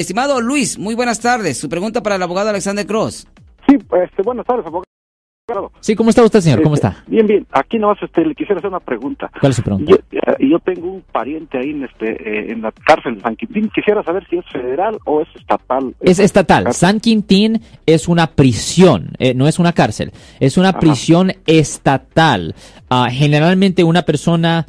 Estimado Luis, muy buenas tardes. Su pregunta para el abogado Alexander Cross. Sí, este, buenas tardes, abogado. Sí, ¿cómo está usted, señor? ¿Cómo Este, está? Bien, bien. Aquí nomás este, le quisiera hacer una pregunta. ¿Cuál es su pregunta? Yo, eh, yo tengo un pariente ahí en, este, eh, en la cárcel de San Quintín. Quisiera saber si es federal o es estatal. Es estatal. San Quintín es una prisión, eh, no es una cárcel. Es una Ajá. prisión estatal. Ah, generalmente una persona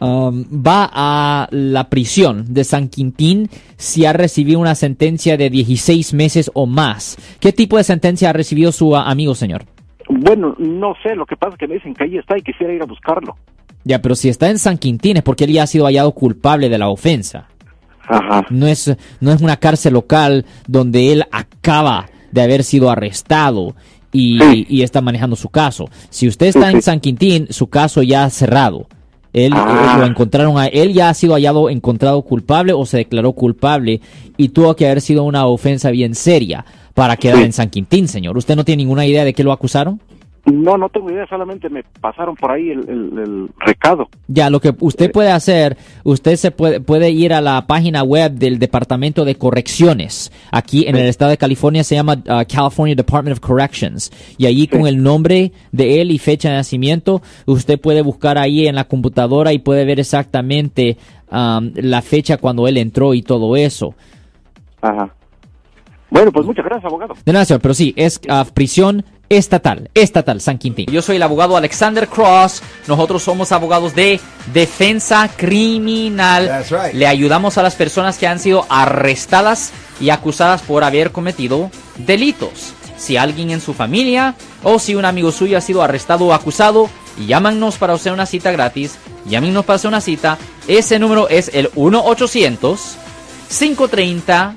um, va a la prisión de San Quintín si ha recibido una sentencia de 16 meses o más. ¿Qué tipo de sentencia ha recibido su ah, amigo, señor? Bueno, no sé. Lo que pasa es que me dicen que ahí está y quisiera ir a buscarlo. Ya, pero si está en San Quintín es porque él ya ha sido hallado culpable de la ofensa. Ajá. No es, no es una cárcel local donde él acaba de haber sido arrestado y, Sí. y está manejando su caso. Si usted está Sí, en sí. San Quintín, su caso ya ha cerrado. Él, Ah. él lo encontraron a él ya ha sido hallado encontrado culpable o se declaró culpable y tuvo que haber sido una ofensa bien seria para quedar Sí. en San Quintín, señor. ¿Usted no tiene ninguna idea de qué lo acusaron? No, no tengo idea. Solamente me pasaron por ahí el, el- el recado. Ya, lo que usted Eh. puede hacer, usted se puede, puede ir a la página web del Departamento de Correcciones. Aquí en el estado de California se llama uh, California Department of Corrections. Y allí con el nombre de él y fecha de nacimiento, usted puede buscar ahí en la computadora y puede ver exactamente um, la fecha cuando él entró y todo eso. Ajá. Bueno, pues muchas gracias, abogado. De nada, señor, pero sí, es uh, prisión estatal, estatal, San Quintín. Yo soy el abogado Alexander Cross. Nosotros somos abogados de defensa criminal. That's right. Le ayudamos a las personas que han sido arrestadas y acusadas por haber cometido delitos. Si alguien en su familia o si un amigo suyo ha sido arrestado o acusado, llámanos para hacer una cita gratis. Llámenos para hacer una cita. Ese número es el 1 800 530